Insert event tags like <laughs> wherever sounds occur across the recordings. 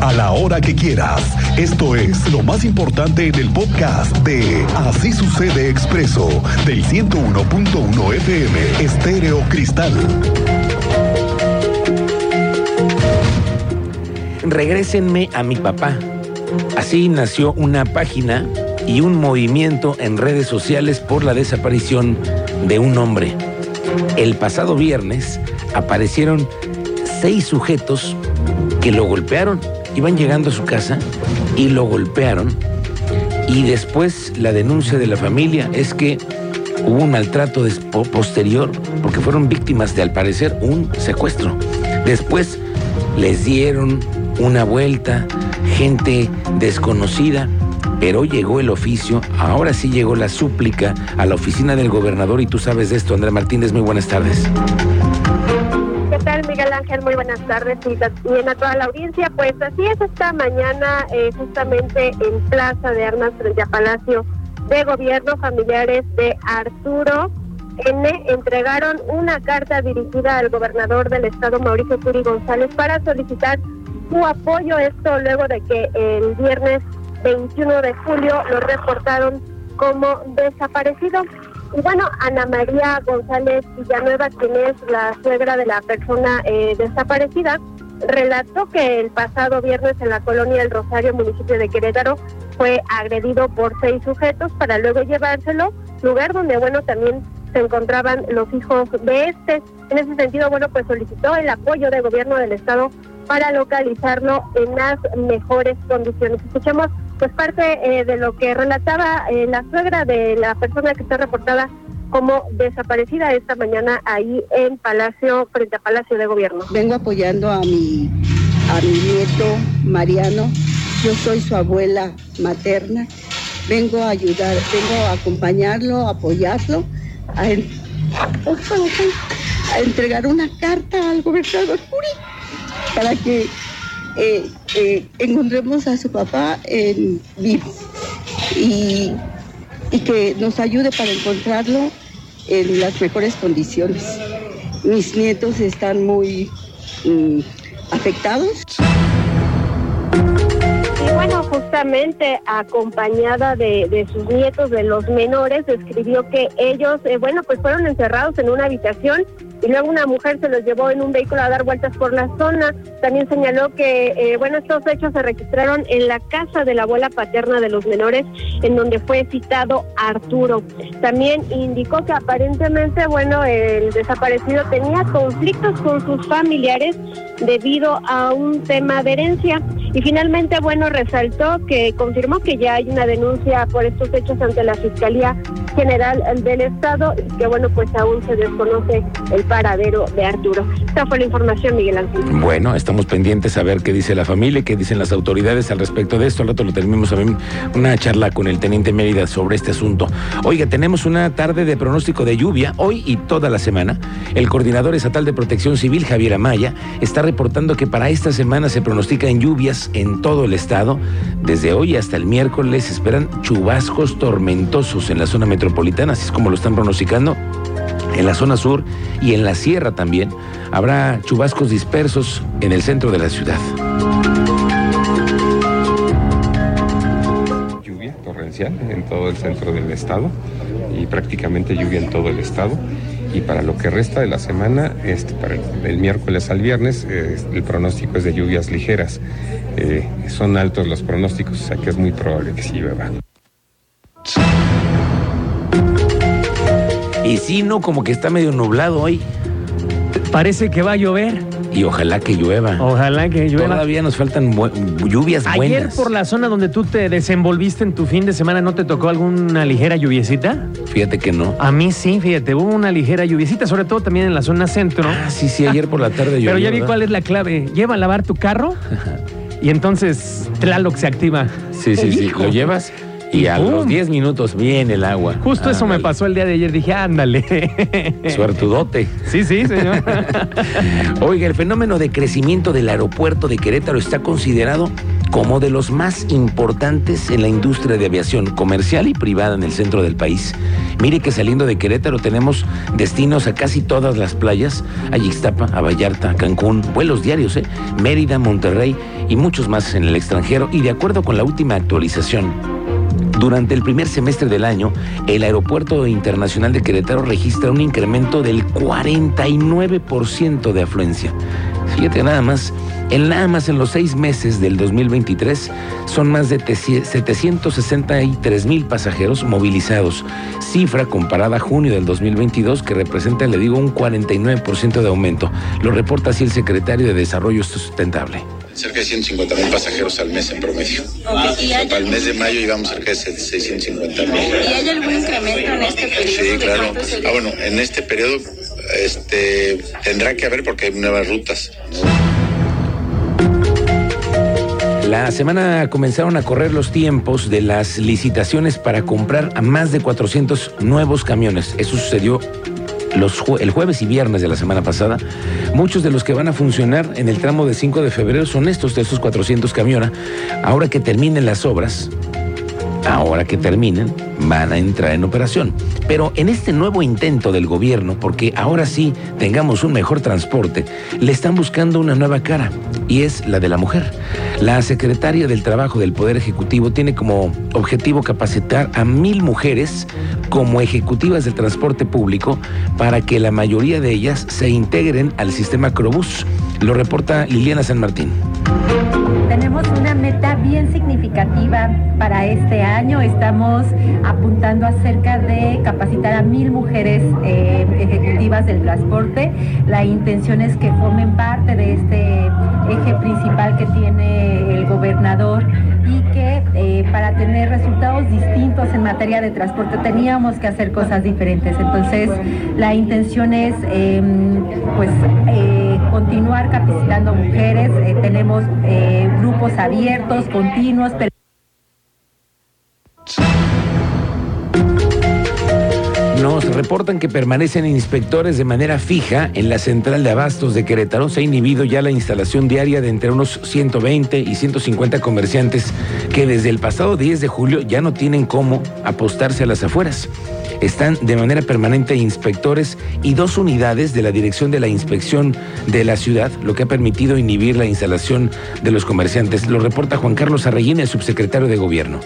a la hora que quieras. Esto es lo más importante en el podcast de Así sucede expreso del 101.1 FM Estéreo Cristal. Regrésenme a mi papá. Así nació una página y un movimiento en redes sociales por la desaparición de un hombre. El pasado viernes aparecieron seis sujetos que lo golpearon. Iban llegando a su casa y lo golpearon. Y después la denuncia de la familia es que hubo un maltrato posterior porque fueron víctimas de al parecer un secuestro. Después les dieron una vuelta, gente desconocida, pero llegó el oficio, ahora sí llegó la súplica a la oficina del gobernador y tú sabes de esto, Andrea Martínez, muy buenas tardes. Muy buenas tardes y bien a toda la audiencia. Pues así es, esta mañana eh, justamente en Plaza de Armas frente a Palacio de Gobierno, familiares de Arturo N entregaron una carta dirigida al gobernador del estado, Mauricio Curi González, para solicitar su apoyo. Esto luego de que el viernes 21 de julio lo reportaron como desaparecido. Y bueno, Ana María González Villanueva, quien es la suegra de la persona eh, desaparecida, relató que el pasado viernes en la colonia El Rosario, municipio de Querétaro, fue agredido por seis sujetos para luego llevárselo, lugar donde, bueno, también se encontraban los hijos de este. En ese sentido, bueno, pues solicitó el apoyo del gobierno del estado para localizarlo en las mejores condiciones. Escuchemos pues parte eh, de lo que relataba eh, la suegra de la persona que está reportada como desaparecida esta mañana ahí en Palacio, frente a Palacio de Gobierno. Vengo apoyando a mi, a mi nieto Mariano, yo soy su abuela materna, vengo a ayudar, vengo a acompañarlo, a apoyarlo, a, entregar una carta al gobernador Puri para que eh, eh, encontremos a su papá en vivo y, que nos ayude para encontrarlo en las mejores condiciones. Mis nietos están muy mm, afectados bueno, justamente acompañada de, sus nietos, de los menores, escribió que ellos, eh, bueno, pues fueron encerrados en una habitación y luego una mujer se los llevó en un vehículo a dar vueltas por la zona. También señaló que, eh, bueno, estos hechos se registraron en la casa de la abuela paterna de los menores, en donde fue citado Arturo. También indicó que aparentemente, bueno, el desaparecido tenía conflictos con sus familiares debido a un tema de herencia. Y finalmente, bueno, resaltó que confirmó que ya hay una denuncia por estos hechos ante la Fiscalía General del Estado y que, bueno, pues aún se desconoce el paradero de Arturo. Esta fue la información, Miguel Ángel. Bueno, estamos pendientes a ver qué dice la familia, qué dicen las autoridades al respecto de esto. Al rato lo terminamos ver una charla con el teniente Mérida sobre este asunto. Oiga, tenemos una tarde de pronóstico de lluvia hoy y toda la semana. El coordinador estatal de protección civil, Javier Amaya, está reportando que para esta semana se pronostican lluvias en todo el estado. Desde hoy hasta el miércoles esperan chubascos tormentosos en la zona metropolitana, así es como lo están pronosticando. En la zona sur y en la sierra también habrá chubascos dispersos en el centro de la ciudad. Lluvia torrencial en todo el centro del estado y prácticamente lluvia en todo el estado y para lo que resta de la semana, este, el, miércoles al viernes, eh, el pronóstico es de lluvias ligeras. Eh, son altos los pronósticos, o sea que es muy probable que sí llueva. Y si no, como que está medio nublado hoy. Parece que va a llover. Y ojalá que llueva. Ojalá que llueva. Todavía nos faltan lluvias buenas. Ayer por la zona donde tú te desenvolviste en tu fin de semana, ¿no te tocó alguna ligera lluviecita? Fíjate que no. A mí sí, fíjate, hubo una ligera lluviecita, sobre todo también en la zona centro. Ah, sí, sí, ayer por la tarde llovió. <laughs> Pero ya vi cuál es la clave. Lleva a lavar tu carro <laughs> y entonces Tlaloc se activa. Sí, sí, sí. ¿Lo llevas? Y a los 10 minutos viene el agua. Justo eso me pasó el día de ayer. Dije, ándale. <laughs> Suertudote. Sí, sí, señor. <laughs> Oiga, el fenómeno de crecimiento del aeropuerto de Querétaro está considerado como de los más importantes en la industria de aviación comercial y privada en el centro del país. Mire que saliendo de Querétaro tenemos destinos a casi todas las playas, a Ixtapa, a Vallarta, a Cancún, vuelos diarios, ¿eh? Mérida, Monterrey y muchos más en el extranjero y de acuerdo con la última actualización, durante el primer semestre del año, el Aeropuerto Internacional de Querétaro registra un incremento del 49% de afluencia. Fíjate nada más, en nada más en los seis meses del 2023 son más de 763 mil pasajeros movilizados, cifra comparada a junio del 2022 que representa, le digo, un 49% de aumento. Lo reporta así el secretario de Desarrollo Sustentable cerca de 150 mil pasajeros al mes en promedio. Para el mes de mayo llevamos cerca de 650 mil. ¿Y hay algún incremento en este periodo? Sí, claro. Ah, bueno, en este periodo este, tendrá que haber porque hay nuevas rutas. La semana comenzaron a correr los tiempos de las licitaciones para comprar a más de 400 nuevos camiones. Eso sucedió el jueves y viernes de la semana pasada, muchos de los que van a funcionar en el tramo de 5 de febrero son estos de esos 400 camiones. Ahora que terminen las obras, ahora que terminen, van a entrar en operación. Pero en este nuevo intento del gobierno, porque ahora sí tengamos un mejor transporte, le están buscando una nueva cara, y es la de la mujer. La secretaria del Trabajo del Poder Ejecutivo tiene como objetivo capacitar a mil mujeres como ejecutivas del transporte público para que la mayoría de ellas se integren al sistema Crobús. Lo reporta Liliana San Martín. Meta bien significativa para este año. Estamos apuntando a cerca de capacitar a mil mujeres eh, ejecutivas del transporte. La intención es que formen parte de este eje principal que tiene el gobernador y que eh, para tener resultados distintos en materia de transporte teníamos que hacer cosas diferentes. Entonces, la intención es em, pues eh, continuar capacitando mujeres. tenemos grupos abiertos, continuos. Pero reportan que permanecen inspectores de manera fija en la central de abastos de Querétaro. Se ha inhibido ya la instalación diaria de entre unos 120 y 150 comerciantes que desde el pasado 10 de julio ya no tienen cómo apostarse a las afueras. Están de manera permanente inspectores y dos unidades de la Dirección de la Inspección de la Ciudad, lo que ha permitido inhibir la instalación de los comerciantes. Lo reporta Juan Carlos Arreguín, el subsecretario de Gobierno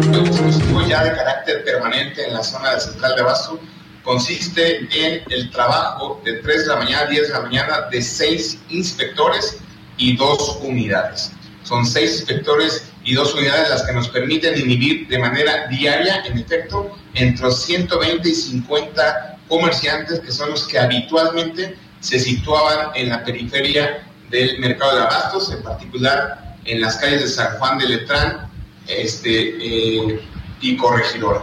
dispositivo ya de carácter permanente en la zona de central de abasto consiste en el trabajo de 3 de la mañana a 10 de la mañana de 6 inspectores y dos unidades. Son 6 inspectores y dos unidades las que nos permiten inhibir de manera diaria, en efecto, entre 120 y 50 comerciantes que son los que habitualmente se situaban en la periferia del mercado de abastos, en particular en las calles de San Juan de Letrán, este, eh, y corregidora.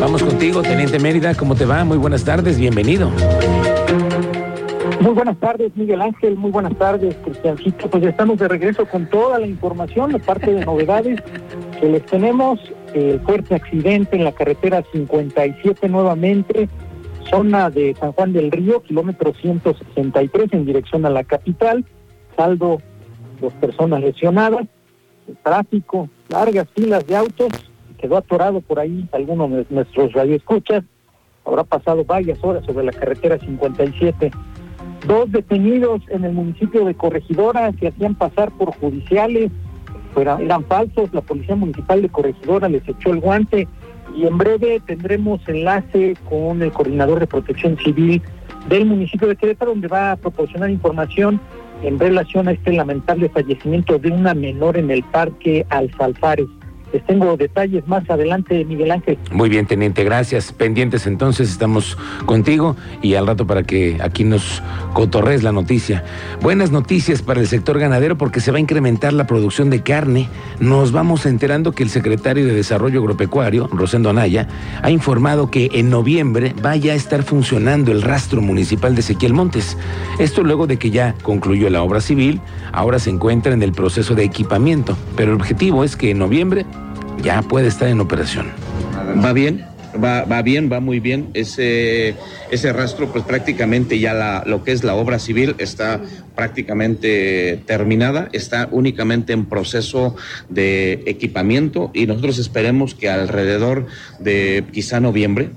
Vamos contigo, Teniente Mérida, ¿cómo te va? Muy buenas tardes, bienvenido. Muy buenas tardes, Miguel Ángel. Muy buenas tardes, Cristiancito. Pues ya estamos de regreso con toda la información, la parte de novedades que les tenemos. El fuerte accidente en la carretera 57 nuevamente, zona de San Juan del Río, kilómetro 163 en dirección a la capital. Saldo dos personas lesionadas, el tráfico, largas filas de autos, quedó atorado por ahí algunos de nuestros radioescuchas, habrá pasado varias horas sobre la carretera 57. Dos detenidos en el municipio de Corregidora que hacían pasar por judiciales, eran falsos, la Policía Municipal de Corregidora les echó el guante y en breve tendremos enlace con el coordinador de protección civil del municipio de Querétaro, donde va a proporcionar información en relación a este lamentable fallecimiento de una menor en el parque Alfalfares. Tengo detalles más adelante, Miguel Ángel. Muy bien, teniente, gracias. Pendientes entonces, estamos contigo y al rato para que aquí nos cotorres la noticia. Buenas noticias para el sector ganadero porque se va a incrementar la producción de carne. Nos vamos enterando que el secretario de Desarrollo Agropecuario, Rosendo Anaya, ha informado que en noviembre vaya a estar funcionando el rastro municipal de Ezequiel Montes. Esto luego de que ya concluyó la obra civil, ahora se encuentra en el proceso de equipamiento, pero el objetivo es que en noviembre ya puede estar en operación. Va bien, Va, va bien, va muy bien. Ese, ese rastro, pues prácticamente ya la, lo que es la obra civil está prácticamente terminada, está únicamente en proceso de equipamiento y nosotros esperemos que alrededor de quizá noviembre,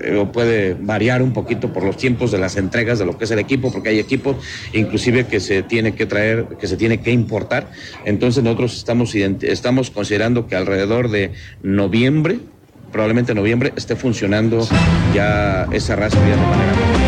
eh, puede variar un poquito por los tiempos de las entregas de lo que es el equipo, porque hay equipos inclusive que se tiene que traer, que se tiene que importar. Entonces nosotros estamos, estamos considerando que alrededor de noviembre, probablemente noviembre, esté funcionando ya esa raza de manera